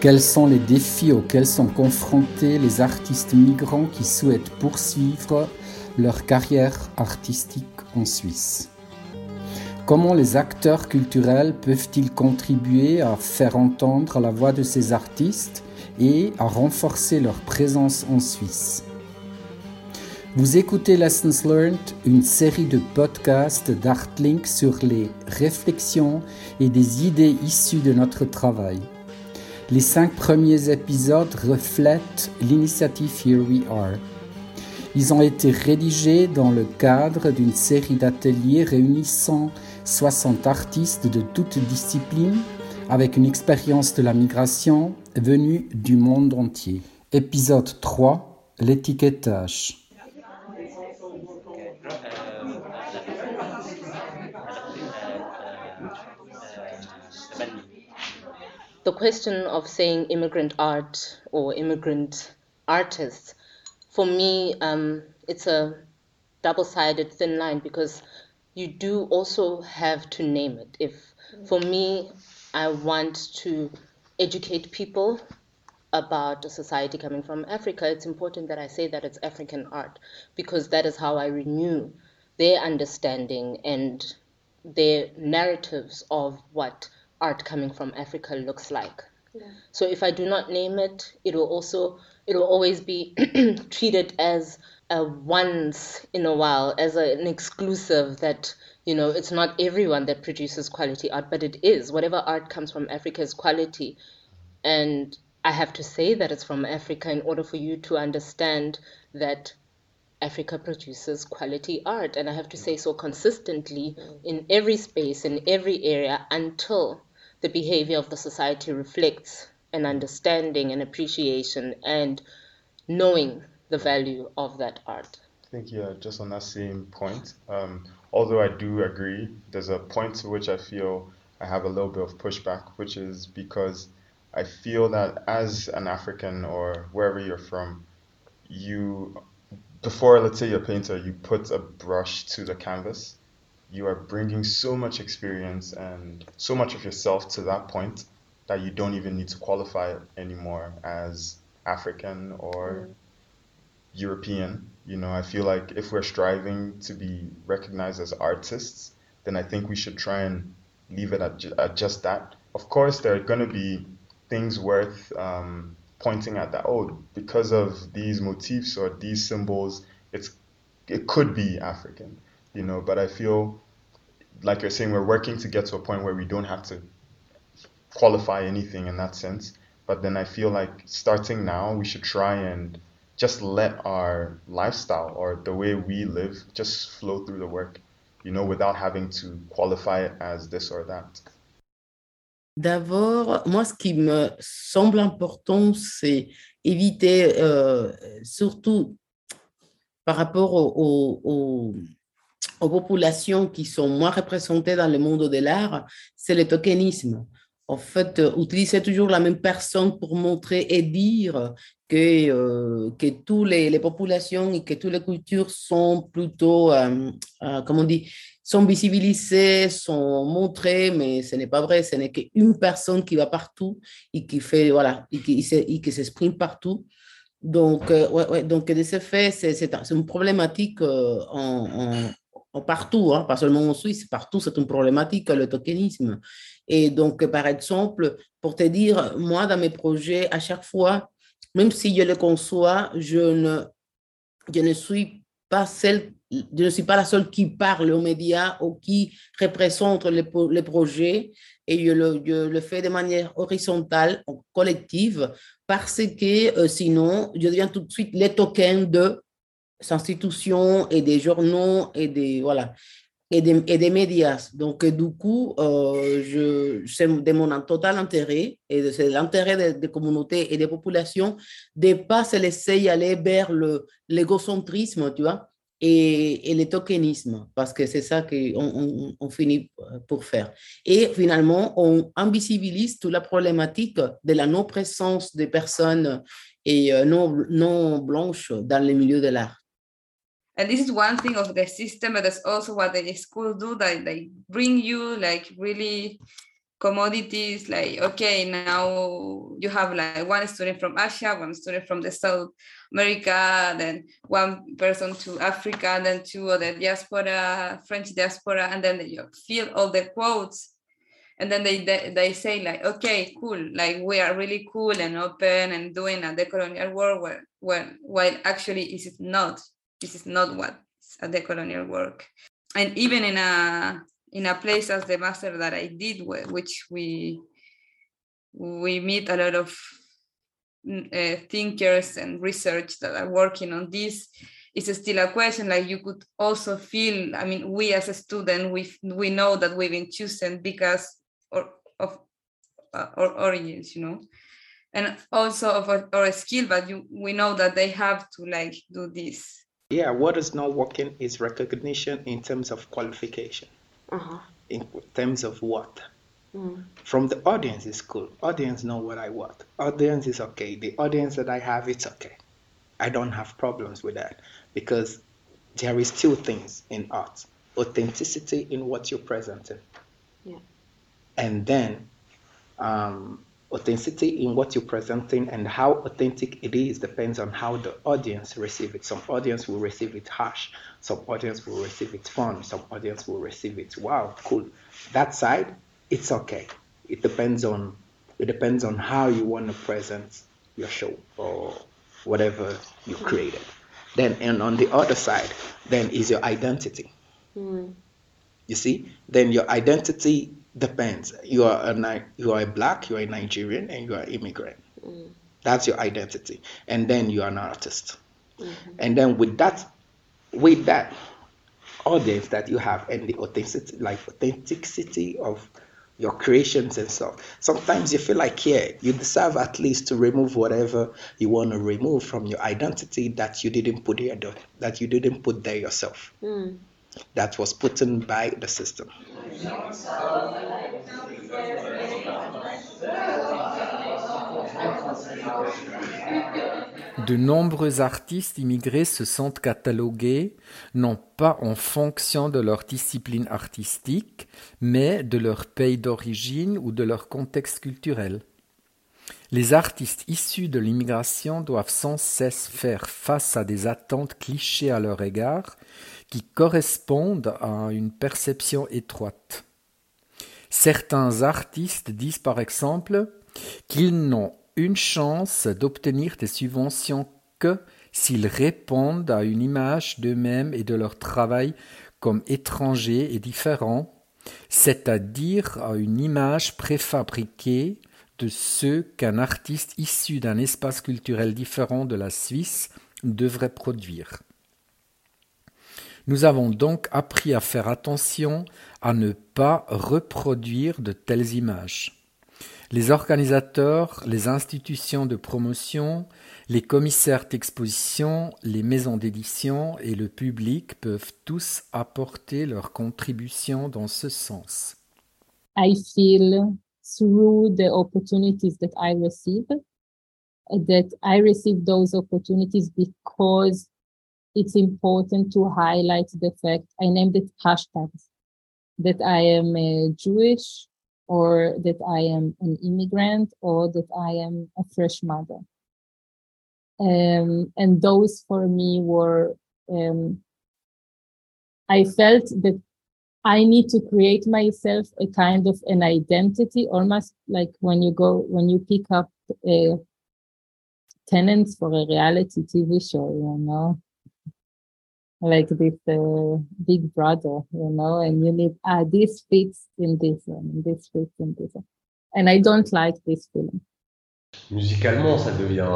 Quels sont les défis auxquels sont confrontés les artistes migrants qui souhaitent poursuivre leur carrière artistique en Suisse? Comment les acteurs culturels peuvent-ils contribuer à faire entendre la voix de ces artistes et à renforcer leur présence en Suisse? Vous écoutez Lessons Learned, une série de podcasts d'Artlink sur les réflexions et des idées issues de notre travail. Les cinq premiers épisodes reflètent l'initiative Here We Are. Ils ont été rédigés dans le cadre d'une série d'ateliers réunissant 60 artistes de toutes disciplines avec une expérience de la migration venue du monde entier. Épisode 3 L'étiquetage. The question of saying immigrant art or immigrant artists, for me, um, it's a double sided thin line because you do also have to name it. If for me, I want to educate people about a society coming from Africa, it's important that I say that it's African art because that is how I renew their understanding and their narratives of what art coming from Africa looks like. Yeah. So if I do not name it, it will also it will always be treated as a once in a while as a, an exclusive that you know it's not everyone that produces quality art but it is whatever art comes from africa is quality and i have to say that it's from africa in order for you to understand that africa produces quality art and i have to say so consistently in every space in every area until the behavior of the society reflects an understanding and appreciation and knowing the value of that art. I think, yeah, just on that same point, um, although I do agree, there's a point to which I feel I have a little bit of pushback, which is because I feel that as an African or wherever you're from, you, before, let's say you're a painter, you put a brush to the canvas, you are bringing so much experience and so much of yourself to that point that you don't even need to qualify anymore as African or mm. European. You know, I feel like if we're striving to be recognized as artists, then I think we should try and leave it at, ju- at just that. Of course, there are going to be things worth um, pointing at that. Oh, because of these motifs or these symbols, it's it could be African, you know. But I feel like you're saying, we're working to get to a point where we don't have to qualify anything in that sense. But then I feel like starting now, we should try and just let our lifestyle or the way we live just flow through the work, you know, without having to qualify it as this or that. D'abord, moi, ce qui me semble important, c'est éviter, euh, surtout par rapport aux, aux, aux, populations qui sont moins représentées dans le monde de l'art, c'est le tokenisme en fait, euh, utiliser toujours la même personne pour montrer et dire que, euh, que toutes les, populations et que toutes les cultures sont plutôt, euh, comment on dit, sont visibilisées, sont montrées, mais ce n'est pas vrai, ce n'est qu'une personne qui va partout et qui fait, voilà, et qui, et qui s'exprime partout. Donc, ouais, donc, de ce fait, c'est une problématique en, partout, hein, pas seulement en Suisse, partout, c'est une problématique, le tokenisme. Et donc, par exemple, pour te dire, moi, dans mes projets, à chaque fois, même si je le conçois, je ne, je ne suis pas celle, je ne suis pas la seule qui parle aux médias ou qui représente les, les projets et je le, je le, fais de manière horizontale, collective, parce que euh, sinon, je deviens tout de suite les tokens de institutions et des journaux et des, voilà, et des, et des médias. Donc, du coup, euh, c'est de mon total intérêt et c'est l'intérêt des, communautés et des populations de ne pas se laisser aller vers l'égocentrisme, tu vois, et, et le tokenisme, parce que c'est ça qu'on on, on finit pour faire. Et finalement, on invisibilise toute la problématique de la non-présence des personnes et euh, non, non blanches dans les milieux de l'art. And this is one thing of the system but that's also what the schools do that they bring you like really commodities like okay now you have like one student from asia one student from the south america then one person to africa then two other diaspora french diaspora and then you fill all the quotes. And then they, they they say like okay cool like we are really cool and open and doing a decolonial work where, where while actually is it not this is not what a decolonial work and even in a in a place as the master that I did, which we we meet a lot of uh, thinkers and research that are working on this. It's still a question. Like you could also feel. I mean, we as a student, we we know that we've been chosen because or, of uh, our origins, you know, and also of our, our skill. But you, we know that they have to like do this. Yeah, what is not working is recognition in terms of qualification. Uh-huh. in terms of what? Mm. from the audience is cool. Audience know what i want. Audience is okay. The audience that i have it's okay. I don't have problems with that because there is two things in art. Authenticity in what you're presenting. Yeah. and then um, authenticity in what you're presenting and how authentic it is depends on how the audience receive it. Some audience will receive it harsh, some audience will receive it fun, some audience will receive it wow, cool. That side, it's okay. It depends on it depends on how you want to present your show or whatever you created. Then and on the other side, then is your identity. Mm. You see, then your identity depends. You are a Ni- you are a black, you are a Nigerian, and you are immigrant. Mm. That's your identity, and then you are an artist. Mhm. And then with that, with that audience that you have, and the authenticity, like authenticity of your creations and stuff. Sometimes you feel like, yeah, you deserve at least to remove whatever you want to remove from your identity that you didn't put here, that you didn't put there yourself Mm. That was put in by the system. De nombreux artistes immigrés se sentent catalogués non pas en fonction de leur discipline artistique, mais de leur pays d'origine ou de leur contexte culturel. Les artistes issus de l'immigration doivent sans cesse faire face à des attentes clichés à leur égard qui correspondent à une perception étroite. Certains artistes disent par exemple qu'ils n'ont une chance d'obtenir des subventions que s'ils répondent à une image d'eux-mêmes et de leur travail comme étrangers et différents, c'est-à-dire à une image préfabriquée de ce qu'un artiste issu d'un espace culturel différent de la Suisse devrait produire. Nous avons donc appris à faire attention à ne pas reproduire de telles images. Les organisateurs, les institutions de promotion, les commissaires d'exposition, les maisons d'édition et le public peuvent tous apporter leur contribution dans ce sens. I feel through the opportunities that I receive that I receive those opportunities because it's important to highlight the fact I named it hashtags that I am a Jewish or that I am an immigrant or that I am a fresh mother. Um, and those for me were, um, I felt that I need to create myself a kind of an identity, almost like when you go, when you pick up a tenants for a reality TV show, you know, like this uh, big brother, you know, and you need, ah, this fits in this one, this fits in this one. And I don't like this feeling. Musicalement, ça devient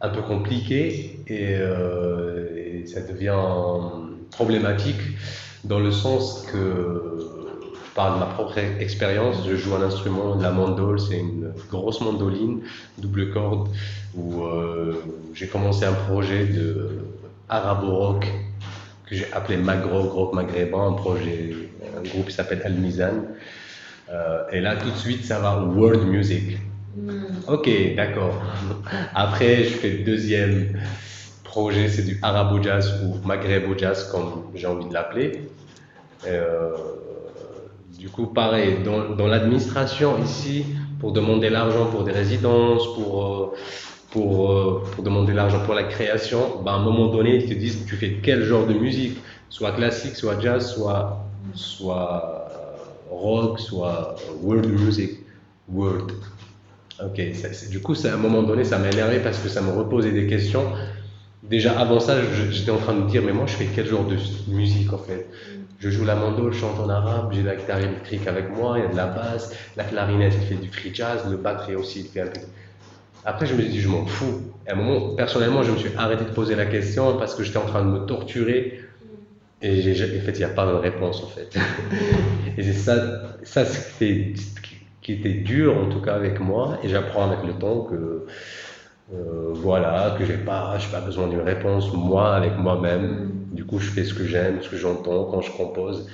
un peu compliqué et, euh, ça devient problématique dans le sens que, par ma propre expérience, je joue un instrument, la mandole, c'est une grosse mandoline, double corde, où euh, j'ai commencé un projet de arabo-rock que j'ai appelé Magro, groupe maghrébin, un projet, un groupe qui s'appelle Al Mizan. Euh, et là, tout de suite, ça va world music. Ok, d'accord. Après, je fais le deuxième projet, c'est du arabo jazz ou maghrébo jazz, comme j'ai envie de l'appeler. Euh, du coup, pareil, dans, dans l'administration ici, pour demander l'argent pour des résidences, pour, euh, pour, euh, pour demander l'argent pour la création, bah, à un moment donné, ils te disent tu fais quel genre de musique, soit classique, soit jazz, soit, soit rock, soit world music, world. Ok, du coup, à un moment donné, ça m'a énervé parce que ça me reposait des questions. Déjà avant ça, j'étais en train de me dire, mais moi, je fais quel genre de musique en fait? Je joue la mandole, je chante en arabe, j'ai la guitare électrique avec moi, il y a de la basse, la clarinette, il fait du free jazz, le batterie aussi, il fait un peu. Après, je me suis dit, je m'en fous. Et à un moment, personnellement, je me suis arrêté de poser la question parce que j'étais en train de me torturer. Et en fait, il n'y a pas de réponse en fait. et c'est ça, ça qui, qui était dur en tout cas avec moi. Et j'apprends avec le temps que euh, voilà, que j'ai pas, j'ai pas besoin d'une réponse moi avec moi-même. Du coup, je fais ce que j'aime, ce que j'entends quand je compose.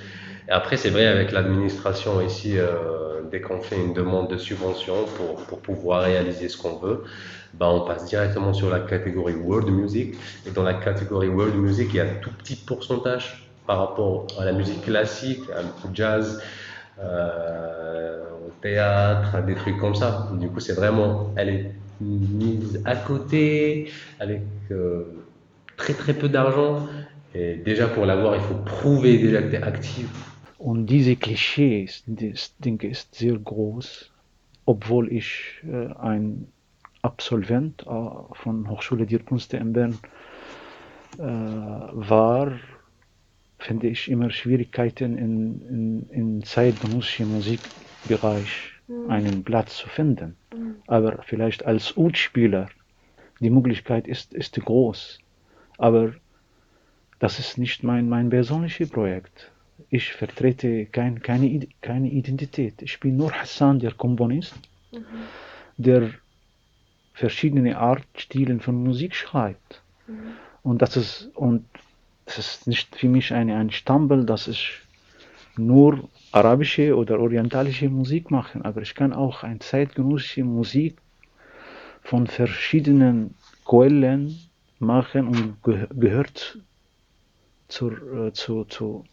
Après, c'est vrai avec l'administration ici, euh, dès qu'on fait une demande de subvention pour, pour pouvoir réaliser ce qu'on veut, ben, on passe directement sur la catégorie World Music. Et dans la catégorie World Music, il y a un tout petit pourcentage par rapport à la musique classique, au jazz, euh, au théâtre, des trucs comme ça. Du coup, c'est vraiment, elle est mise à côté avec euh, très très peu d'argent. Et déjà pour l'avoir, il faut prouver déjà que tu es actif. Und diese Klischees, das Ding ist sehr groß, obwohl ich äh, ein Absolvent äh, von Hochschule der Künste in Bern äh, war, finde ich immer Schwierigkeiten in, in, in zeitgenössischen Musikbereich mhm. einen Platz zu finden. Mhm. Aber vielleicht als Utspieler, die Möglichkeit ist, ist groß. Aber das ist nicht mein, mein persönliches Projekt. Ich vertrete kein, keine, keine Identität. Ich bin nur Hassan, der Komponist, mhm. der verschiedene Art, Stilen von Musik schreibt. Mhm. Und das ist, und das ist nicht für mich eine, ein Stambel, dass ich nur arabische oder orientalische Musik machen, aber ich kann auch eine zeitgenössische Musik von verschiedenen Quellen machen und gehört zur, äh, zu, zu,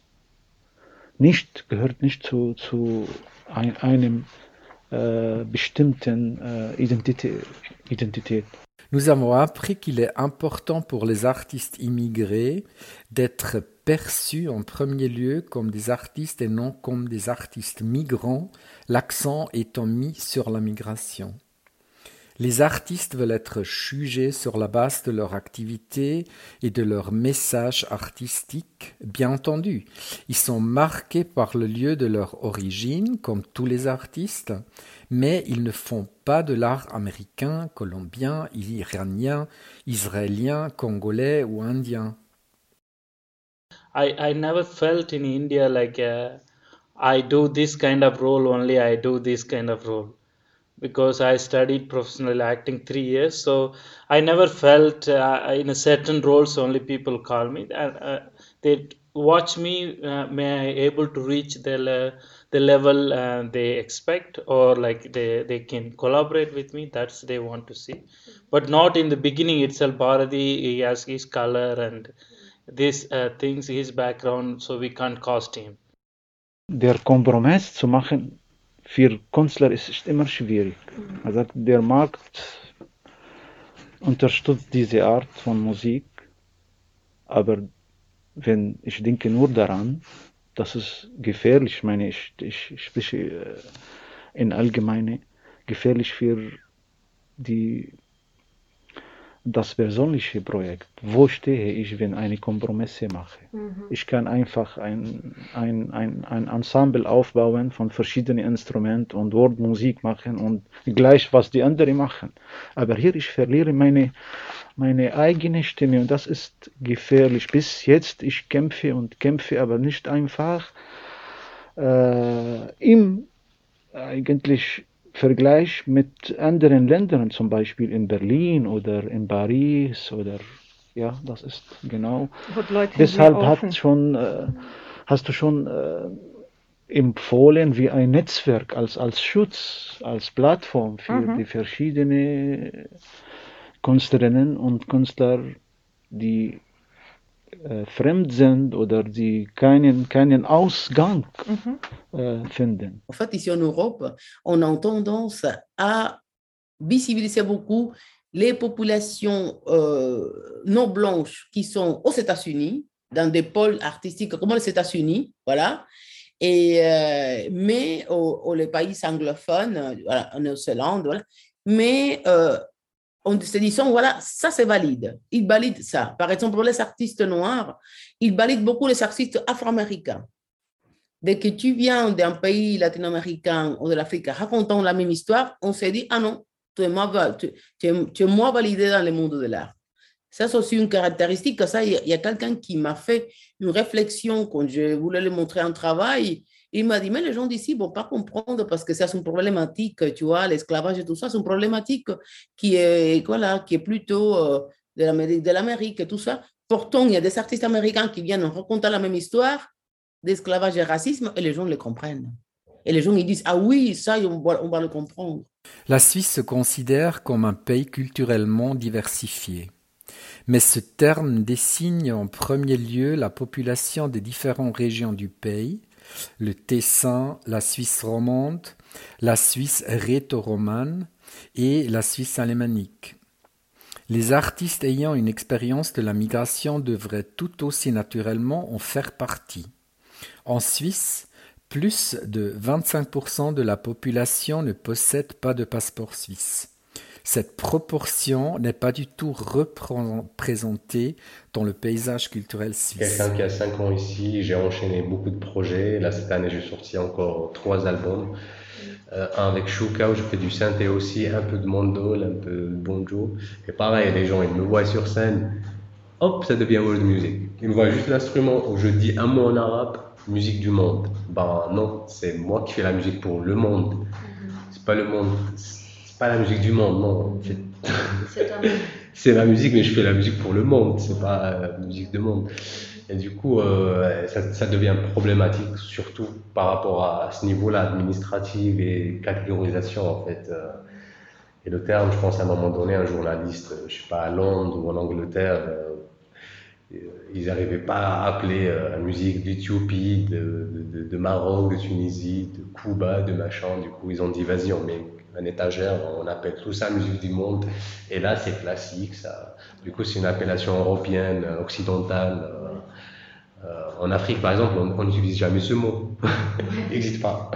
Nous avons appris qu'il est important pour les artistes immigrés d'être perçus en premier lieu comme des artistes et non comme des artistes migrants, l'accent étant mis sur la migration. Les artistes veulent être jugés sur la base de leur activité et de leur message artistique, bien entendu. Ils sont marqués par le lieu de leur origine, comme tous les artistes, mais ils ne font pas de l'art américain, colombien, iranien, israélien, congolais ou indien. I, never felt in India like uh, I do this kind of role only, I do this kind of role. Because I studied professional acting three years. So I never felt uh, in a certain roles only people call me. And uh, they watch me. Uh, may I able to reach the the level uh, they expect, or like they they can collaborate with me. That's they want to see, but not in the beginning itself. Bharati he has his color and these uh, things, his background, so we can't cost him. Der Kompromiss zu machen für Künstler ist es immer schwierig. Also der Markt unterstützt diese Art von Musik, aber wenn ich denke nur daran, dass es gefährlich, meine ich, ich spreche äh, in allgemeine, gefährlich für die das persönliche Projekt. Wo stehe ich, wenn eine Kompromisse mache? Mhm. Ich kann einfach ein, ein, ein, ein Ensemble aufbauen von verschiedenen Instrumenten und dort Musik machen und gleich, was die anderen machen. Aber hier, ich verliere meine, meine eigene Stimme und das ist gefährlich. Bis jetzt, ich kämpfe und kämpfe, aber nicht einfach äh, im eigentlich Vergleich mit anderen Ländern, zum Beispiel in Berlin oder in Paris oder ja, das ist genau. Deshalb hat schon, äh, hast du schon äh, empfohlen wie ein Netzwerk als, als Schutz, als Plattform für mhm. die verschiedenen Künstlerinnen und Künstler, die äh, fremd sind oder die keinen, keinen Ausgang Mhm. äh, finden. En fait, ici en Europe, on a tendance à visibiliser beaucoup les populations euh, non blanches qui sont aux États-Unis, dans des pôles artistiques comme les États-Unis, voilà. Et, euh, mais aux, aux les pays anglophones, voilà, en Nouvelle-Zélande, voilà. Mais euh, en se disant, voilà, ça c'est valide. Ils valident ça. Par exemple, pour les artistes noirs, ils valident beaucoup les artistes afro-américains. Dès que tu viens d'un pays latino-américain ou de l'Afrique racontant la même histoire, on se dit, ah non, tu es moins, tu, es, moins validé dans le monde de l'art. Ça, c'est aussi une caractéristique. Ça, il y a, a quelqu'un qui m'a fait une réflexion quand je voulais lui montrer un travail. Il m'a dit, mais les gens d'ici ne vont pas comprendre parce que c'est une problématique, tu vois, l'esclavage et tout ça, c'est une problématique qui est, voilà, qui est plutôt euh, de l'Amérique, de l'Amérique et tout ça. Pourtant, il y a des artistes américains qui viennent raconter la même histoire d'esclavage et racisme et les gens le comprennent. Et les gens, ils disent, ah oui, ça, on va, on va le comprendre. La Suisse se considère comme un pays culturellement diversifié. Mais ce terme désigne en premier lieu la population des différentes régions du pays, le Tessin, la Suisse romande, la Suisse rhéto-romane et la Suisse alémanique. Les artistes ayant une expérience de la migration devraient tout aussi naturellement en faire partie. En Suisse, plus de 25% de la population ne possède pas de passeport suisse. Cette proportion n'est pas du tout représentée dans le paysage culturel suisse. Quelqu'un qui a 5 ans ici, j'ai enchaîné beaucoup de projets. Là, cette année, j'ai sorti encore trois albums. Euh, un avec Shuka où je fais du synthé aussi, un peu de mandol, un peu de bonjo. Et pareil, les gens, ils me voient sur scène, hop, ça devient world music. Ils me voient juste l'instrument où je dis un mot en arabe, musique du monde. Ben non, c'est moi qui fais la musique pour le monde. C'est pas le monde, c'est pas la musique du monde, non. C'est- c'est la musique, mais je fais la musique pour le monde, c'est pas euh, la musique du monde. Et du coup, euh, ça, ça devient problématique, surtout par rapport à, à ce niveau-là, administratif et catégorisation, en fait. euh. Et le terme, je pense à un moment donné, un journaliste, je sais pas, à Londres ou en Angleterre, euh, ils n'arrivaient pas à appeler la musique d'Éthiopie, de, de, de- de Maroc, de Tunisie, de Cuba, de machin. Du coup, ils ont dit, vas-y, on met une étagère, on appelle tout ça musique du monde. Et là, c'est classique. Ça. Du coup, c'est une appellation européenne, occidentale. euh, euh, en Afrique, par exemple, on n'utilise jamais ce mot. Il n'existe pas.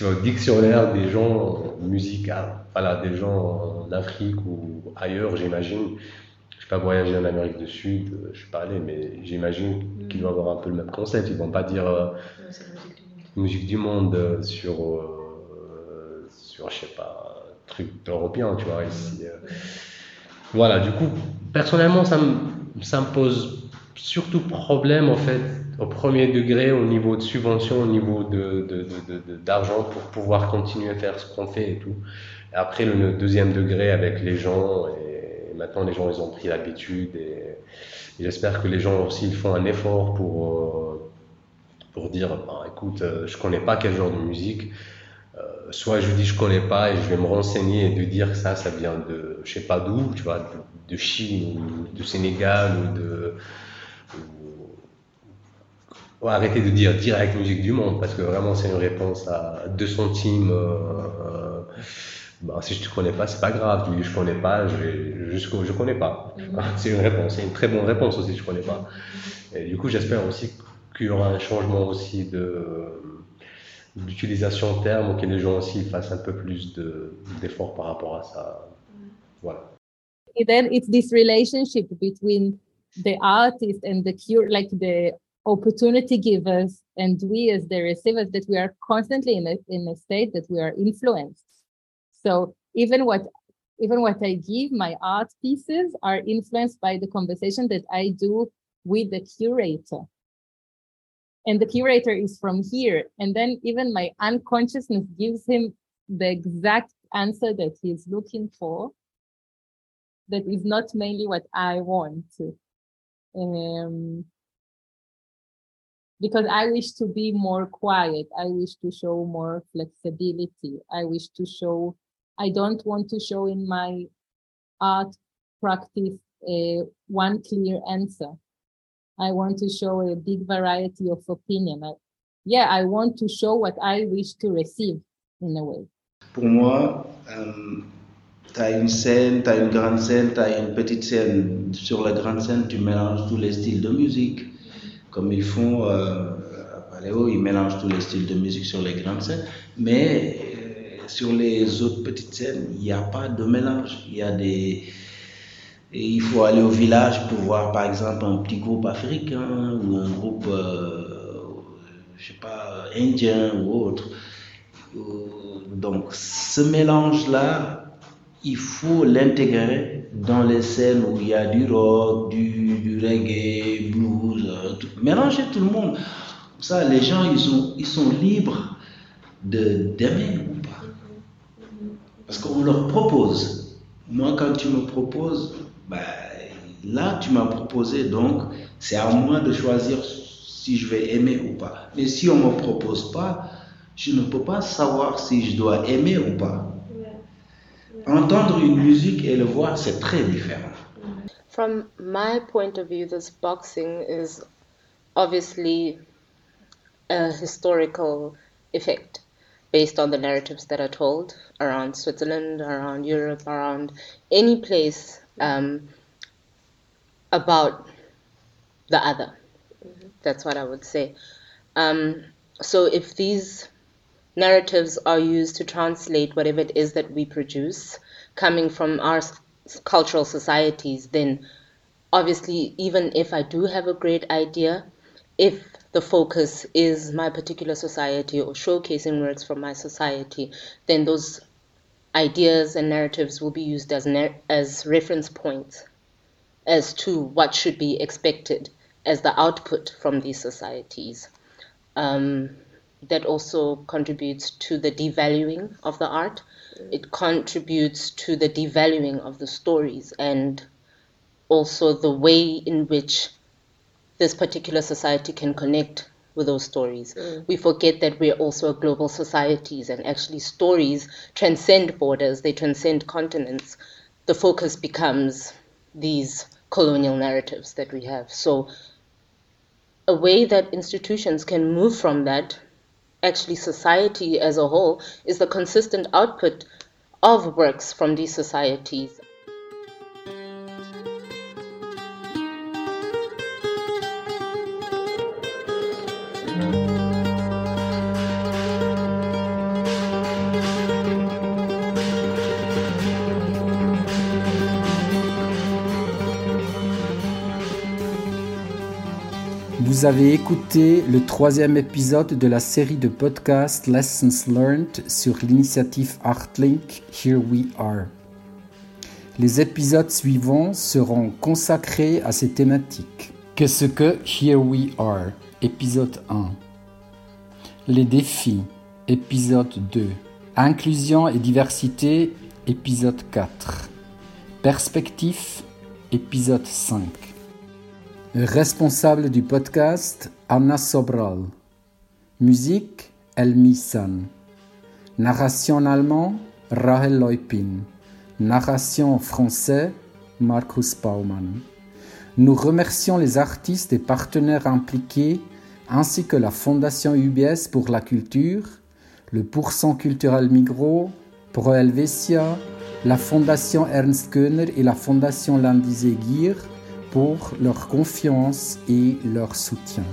Va au dictionnaire des gens musicaux, voilà, des gens en Afrique ou ailleurs, j'imagine, je n'ai pas voyagé en Amérique du Sud, euh, je suis pas allé, mais j'imagine qu'ils vont avoir un peu le même concept. Ils vont pas dire euh, musique du monde sur, euh, sur, je sais pas, truc européen, tu vois, ici. euh. Voilà, du coup, personnellement, ça me, ça me pose surtout problème, en fait, au premier degré, au niveau de subvention, au niveau de, de, de- de- d'argent pour pouvoir continuer à faire ce qu'on fait et tout. Après, le deuxième degré avec les gens, et maintenant, les gens, ils ont pris l'habitude, et, j'espère que les gens aussi, ils font un effort pour, euh, pour dire, bah, écoute, euh, je connais pas quel genre de musique, soit je dis je connais pas et je vais me renseigner et de dire que ça, ça vient de, je sais pas d'où, tu vois, de, de Chine ou du Sénégal ou de, ou- ou arrêter de dire direct musique du monde parce que vraiment c'est une réponse à 2 centimes. euh, bah, si je te connais pas, c'est pas grave. Tu dis je connais pas, je vais jusqu'au je connais pas. C'est une réponse, c'est une très bonne réponse aussi. Je connais pas. Et du coup, j'espère aussi qu'il y aura un changement aussi de d'utilisation de termes, que les gens aussi fassent un peu plus de- d'efforts par rapport à ça. Mm. Voilà. And then it's this relationship between the artist and the cure, like the opportunity givers and we as the receivers, that we are constantly in a, in a state that we are influenced. So even what even what I give, my art pieces are influenced by the conversation that I do with the curator. And the curator is from here. And then even my unconsciousness gives him the exact answer that he's looking for that is not mainly what I want. Um, because I wish to be more quiet. I wish to show more flexibility. I wish to show, I don't want to show in my art practice uh, one clear answer. I want to show a big variety of opinion. I, yeah, I want to show what I wish to receive in a way. Pour moi, euh, tu as une scène, tu as une grande scène, tu as une petite scène. Sur la grande scène, tu mélanges tous les styles de musique. Comme ils font euh, à Paléo, ils mélangent tous les styles de musique sur les grandes scènes. Mais euh, sur les autres petites scènes, il n'y a pas de mélange. Il y a des. Et il faut aller au village pour voir, par exemple, un petit groupe africain ou un groupe, euh, je sais pas, indien ou autre. Euh, Donc, ce mélange-là, il faut l'intégrer dans les scènes où il y a du rock, du, du reggae, blues, euh, tout- mélanger tout le monde. Ça, les gens, ils sont, ils sont libres d'aimer ou pas. Parce qu'on leur propose. Moi, quand tu me proposes, ben, là, tu m'as proposé, donc c'est à moi de choisir si je vais aimer ou pas. Mais si on ne me propose pas, je ne peux pas savoir si je dois aimer ou pas. Entendre une musique et le voir, c'est très différent. From my point of view, this boxing is obviously a historical effect based on the narratives that are told around Switzerland, around Europe, around any place um, about the other. That's what I would say. Um, so if these narratives are used to translate whatever it is that we produce coming from our s- cultural societies, then obviously, even if I do have a great idea, if the focus is my particular society or showcasing works from my society, then those ideas and narratives will be used as as reference points as to what should be expected as the output from these societies. Um, that also contributes to the devaluing of the art. It contributes to the devaluing of the stories and also the way in which this particular society can connect with those stories. Mm. We forget that we're also global societies and actually stories transcend borders, they transcend continents. The focus becomes these colonial narratives that we have. So, a way that institutions can move from that, actually, society as a whole, is the consistent output of works from these societies. Vous avez écouté le troisième épisode de la série de podcasts Lessons Learned sur l'initiative Artlink Here We Are. Les épisodes suivants seront consacrés à ces thématiques. Qu'est-ce que Here We Are? Épisode 1. Les défis. Épisode 2. Inclusion et diversité. Épisode 4. Perspective. Épisode 5. Responsable du podcast, Anna Sobral. Musique, Elmi San. Narration allemand, Rahel Leupin. Narration français, Markus Baumann. Nous remercions les artistes et partenaires impliqués, ainsi que la Fondation UBS pour la culture, le Pourcent culturel Migros, Pro Helvetia, la Fondation Ernst Göhner et la Fondation Landisé Gier pour leur confiance et leur soutien.